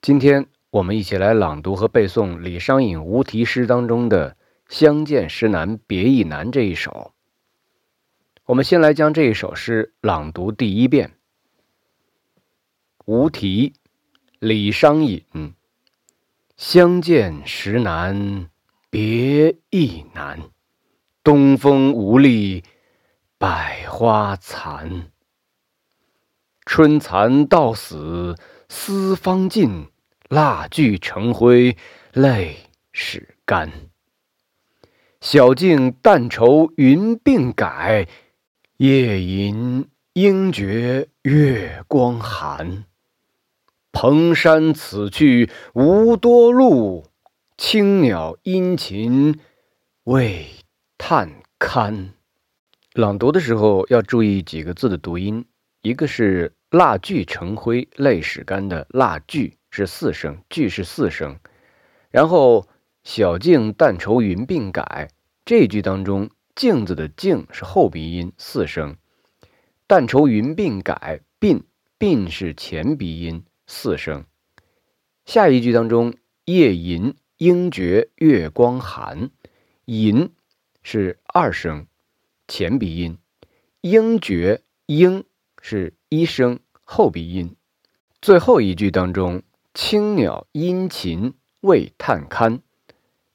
今天我们一起来朗读和背诵李商隐无题诗当中的“相见时难别亦难”这一首。我们先来将这一首诗朗读第一遍。无题，李商隐。相见时难别亦难，东风无力百花残。春蚕到死丝方尽，蜡炬成灰泪始干。晓镜但愁云鬓改，夜吟应觉月光寒。蓬山此去无多路，青鸟殷勤为探看。朗读的时候要注意几个字的读音，一个是。蜡炬成灰泪始干的蜡炬是四声，炬是四声。然后小镜但愁云鬓改这句当中，镜子的镜是后鼻音四声，但愁云鬓改鬓鬓是前鼻音四声。下一句当中，夜吟应觉月光寒，吟是二声，前鼻音，应觉应。是一声后鼻音，最后一句当中，青鸟殷勤为探看，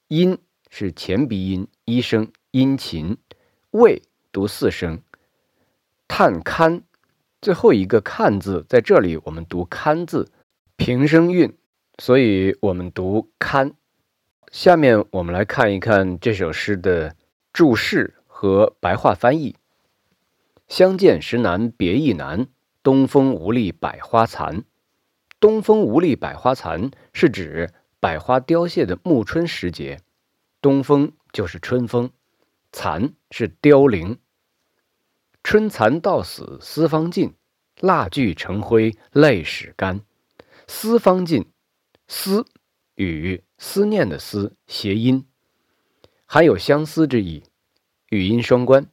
殷是前鼻音一声，殷勤为读四声，探看最后一个看字在这里，我们读看字，平声韵，所以我们读看。下面我们来看一看这首诗的注释和白话翻译。相见时难别亦难，东风无力百花残。东风无力百花残是指百花凋谢的暮春时节，东风就是春风，残是凋零。春蚕到死丝方尽，蜡炬成灰泪始干。丝方尽，丝与思念的思谐音，含有相思之意，语音双关。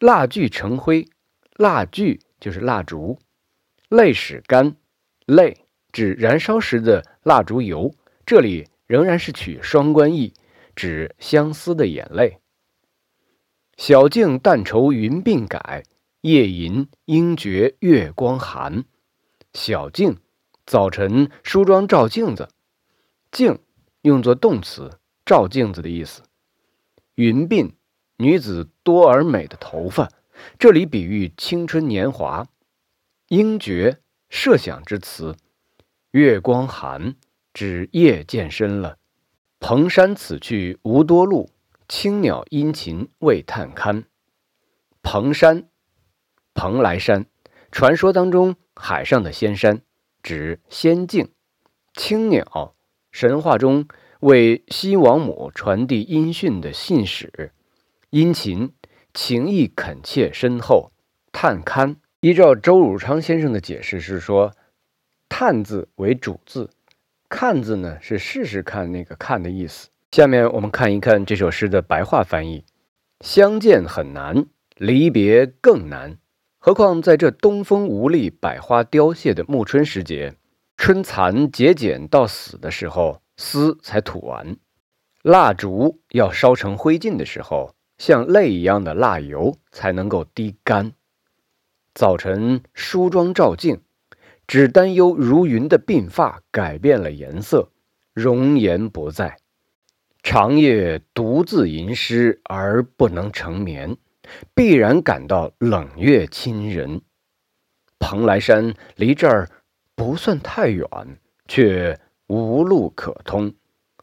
蜡炬成灰，蜡炬就是蜡烛。泪始干，泪指燃烧时的蜡烛油，这里仍然是取双关意，指相思的眼泪。晓镜但愁云鬓改，夜吟应觉月光寒。晓镜，早晨梳妆照镜子，镜用作动词，照镜子的意思。云鬓。女子多而美的头发，这里比喻青春年华。应觉设想之词。月光寒，指夜渐深了。蓬山此去无多路，青鸟殷勤为探看。蓬山，蓬莱山，传说当中海上的仙山，指仙境。青鸟，神话中为西王母传递音讯的信使。殷勤，情意恳切深厚。探勘，依照周汝昌先生的解释是说，探字为主字，看字呢是试试看那个看的意思。下面我们看一看这首诗的白话翻译：相见很难，离别更难。何况在这东风无力、百花凋谢的暮春时节，春蚕节俭到死的时候，丝才吐完；蜡烛要烧成灰烬的时候。像泪一样的蜡油才能够滴干。早晨梳妆照镜，只担忧如云的鬓发改变了颜色，容颜不在。长夜独自吟诗而不能成眠，必然感到冷月侵人。蓬莱山离这儿不算太远，却无路可通。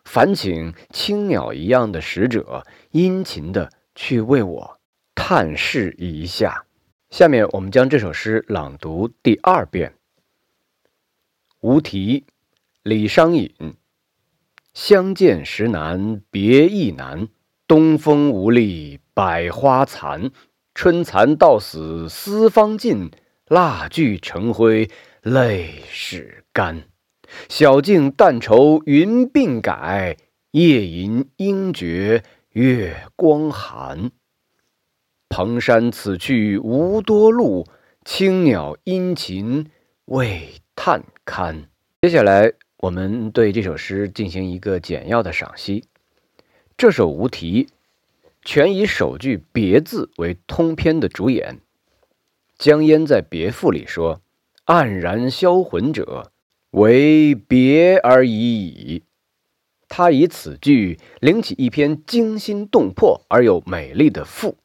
烦请青鸟一样的使者，殷勤的。去为我探视一下。下面我们将这首诗朗读第二遍。无题，李商隐。相见时难别亦难，东风无力百花残。春蚕到死丝方尽，蜡炬成灰泪始干。晓镜但愁云鬓改，夜吟应觉。月光寒，蓬山此去无多路，青鸟殷勤为探看。接下来，我们对这首诗进行一个简要的赏析。这首无题，全以首句“别”字为通篇的主演。江淹在《别赋》里说：“黯然销魂者，为别而已矣。”他以此句领起一篇惊心动魄而又美丽的赋，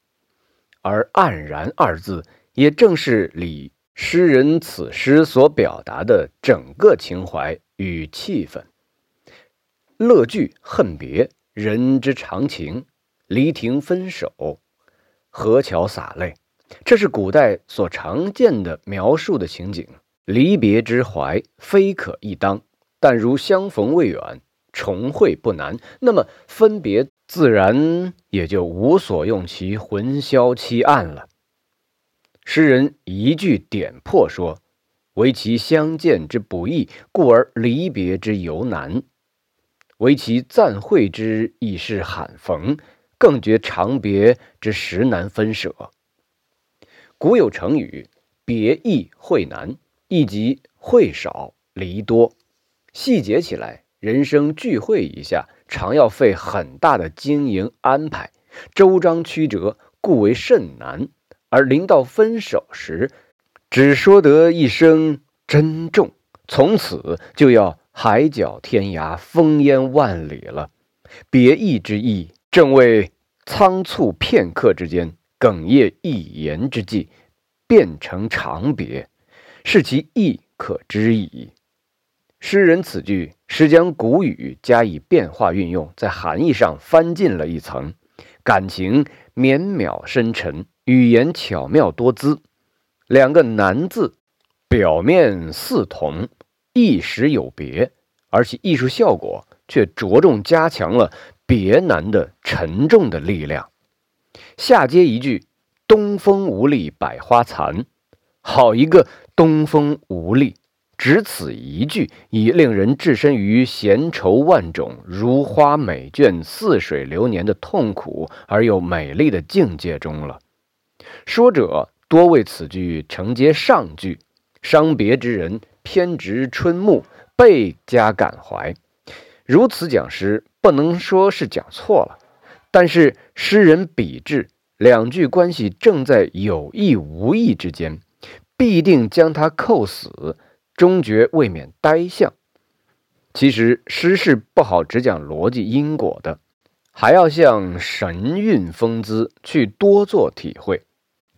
而“黯然”二字，也正是李诗人此诗所表达的整个情怀与气氛。乐句恨别。人之常情，离亭分手，河桥洒泪，这是古代所常见的描述的情景。离别之怀，非可一当。但如相逢未远，重会不难，那么分别自然也就无所用其魂销凄暗了。诗人一句点破说：“唯其相见之不易，故而离别之尤难。”为其暂会之亦是罕逢，更觉长别之实难分舍。古有成语“别易会难”，亦即会少离多。细节起来，人生聚会一下，常要费很大的经营安排，周章曲折，故为甚难。而临到分手时，只说得一声珍重，从此就要。海角天涯，烽烟万里了。别意之意，正为仓促片刻之间，哽咽一言之际，变成长别，是其意可知矣。诗人此句是将古语加以变化运用，在含义上翻进了一层，感情绵渺深沉，语言巧妙多姿。两个难字，表面似同。一时有别，而其艺术效果却着重加强了别难的沉重的力量。下接一句“东风无力百花残”，好一个东风无力！只此一句，已令人置身于闲愁万种、如花美眷、似水流年的痛苦而又美丽的境界中了。说者多为此句承接上句，伤别之人。偏执春暮，倍加感怀。如此讲诗，不能说是讲错了，但是诗人笔致，两句关系正在有意无意之间，必定将它扣死，终觉未免呆相。其实诗是不好只讲逻辑因果的，还要向神韵风姿去多做体会。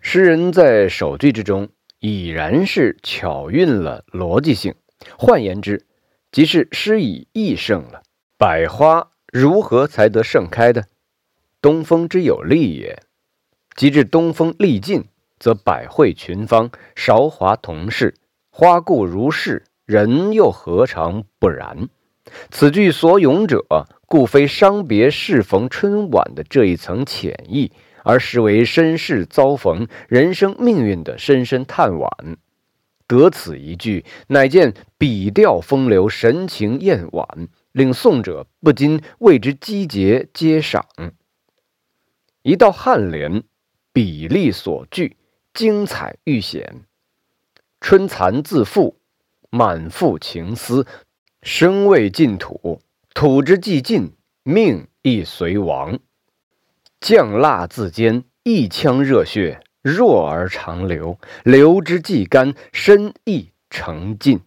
诗人在首句之中。已然是巧运了逻辑性，换言之，即是诗以意盛了。百花如何才得盛开的？东风之有力也。及至东风力尽，则百卉群芳，韶华同世。花固如是，人又何尝不然？此句所咏者，故非伤别适逢春晚的这一层浅意。而实为身世遭逢、人生命运的深深叹惋。得此一句，乃见笔调风流、神情艳婉，令诵者不禁为之击节皆赏。一道颔联，笔力所具，精彩愈显。春蚕自缚，满腹情思，生未尽土，土之既尽，命亦随亡。酱辣自坚，一腔热血，弱而长流，流之既干，身亦成尽。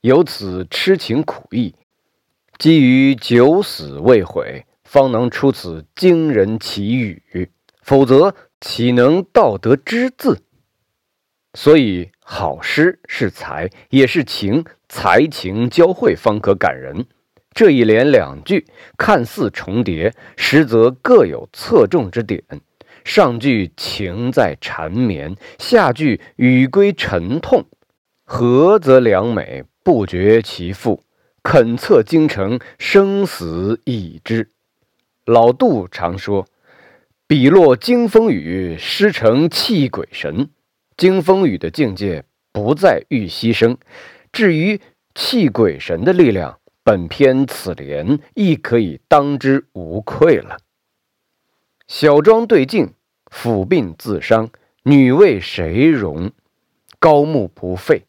由此痴情苦意，基于九死未悔，方能出此惊人奇语。否则，岂能道德之字？所以，好诗是才，也是情，才情交汇，方可感人。这一连两句看似重叠，实则各有侧重之点。上句情在缠绵，下句语归沉痛，合则良美，不绝其父，肯测京城生死已知。老杜常说：“笔落惊风雨，诗成泣鬼神。”经风雨的境界不在欲牺牲，至于泣鬼神的力量。本篇此联亦可以当之无愧了。小庄对镜，抚鬓自伤，女为谁容？高木不废，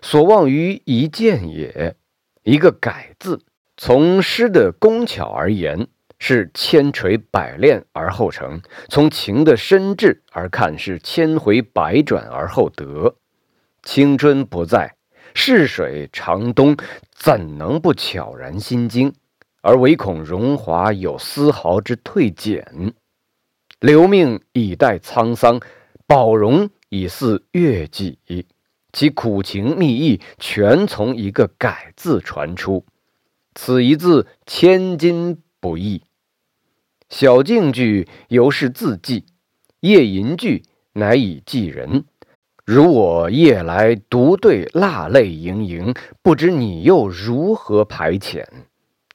所望于一剑也。一个“改”字，从诗的工巧而言，是千锤百炼而后成；从情的深挚而看，是千回百转而后得。青春不在，逝水长东，怎能不悄然心惊？而唯恐荣华有丝毫之退减。留命以待沧桑，保容以似月己。其苦情蜜意，全从一个“改”字传出。此一字，千金不易。小径句犹是字迹，夜吟句乃以寄人。如我夜来独对蜡泪盈盈，不知你又如何排遣？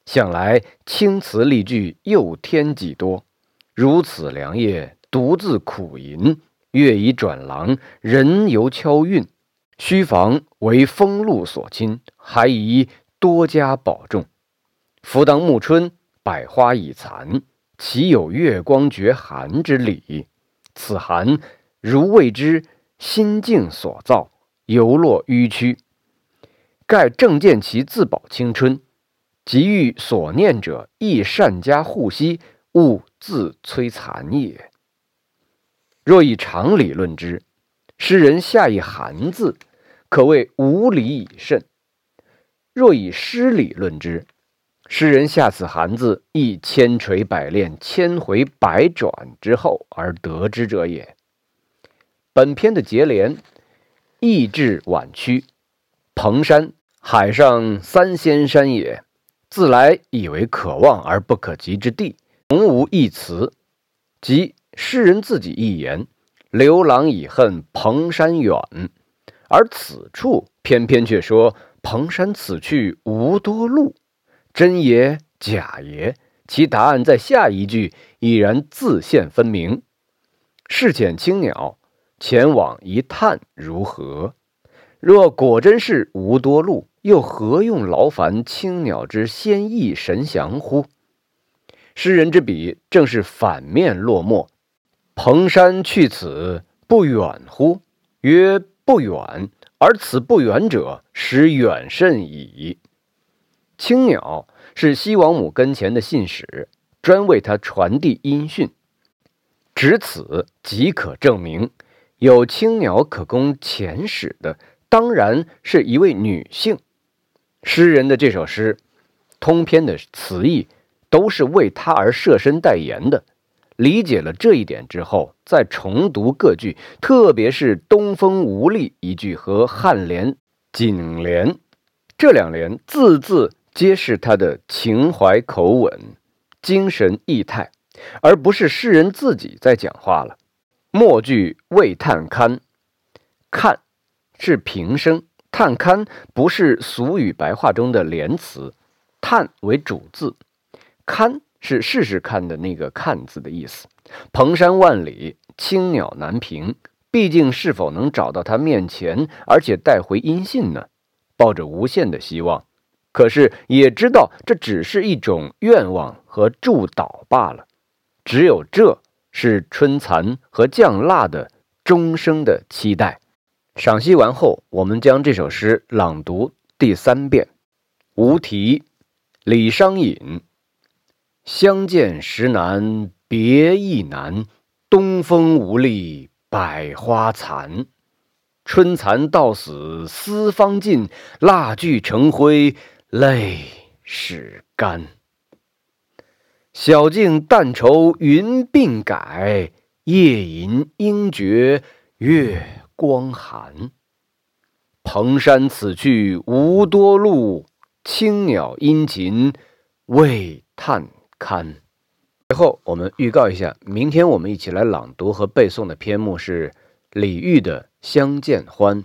想来青词丽句又添几多？如此良夜，独自苦吟。月已转廊，人犹敲韵。须防为风露所侵，还宜多加保重。夫当暮春，百花已残，岂有月光绝寒之理？此寒如谓之心境所造，犹落迂曲。盖正见其自保青春，即欲所念者亦善加护惜，勿自摧残也。若以常理论之，诗人下一寒字。可谓无理以甚。若以诗理论之，诗人下此寒字，亦千锤百炼、千回百转之后而得之者也。本篇的结联，意志婉曲。蓬山，海上三仙山也，自来以为可望而不可及之地。从无一词，即诗人自己一言：“刘郎已恨蓬山远。”而此处偏偏却说：“蓬山此去无多路，真也假也？”其答案在下一句已然自现分明。试遣青鸟前往一探如何？若果真是无多路，又何用劳烦青鸟之仙意神详乎？诗人之笔正是反面落墨。蓬山去此不远乎？曰。不远，而此不远者，实远甚矣。青鸟是西王母跟前的信使，专为他传递音讯。只此即可证明，有青鸟可供遣使的，当然是一位女性。诗人的这首诗，通篇的词意都是为他而设身代言的。理解了这一点之后，再重读各句，特别是“东风无力”一句和颔联、颈联这两联，字字皆是他的情怀口吻、精神意态，而不是诗人自己在讲话了。末句“未探勘”，看是平声，探勘不是俗语白话中的连词，探为主字，勘。是试试看的那个“看”字的意思。蓬山万里，青鸟难平。毕竟，是否能找到他面前，而且带回音信呢？抱着无限的希望，可是也知道这只是一种愿望和祝祷罢了。只有这是春蚕和酱蜡的终生的期待。赏析完后，我们将这首诗朗读第三遍。无题，李商隐。相见时难别亦难，东风无力百花残。春蚕到死丝方尽，蜡炬成灰泪始干。晓镜但愁云鬓改，夜吟应觉月光寒。蓬山此去无多路，青鸟殷勤为探。看，最后我们预告一下，明天我们一起来朗读和背诵的篇目是李煜的《相见欢》。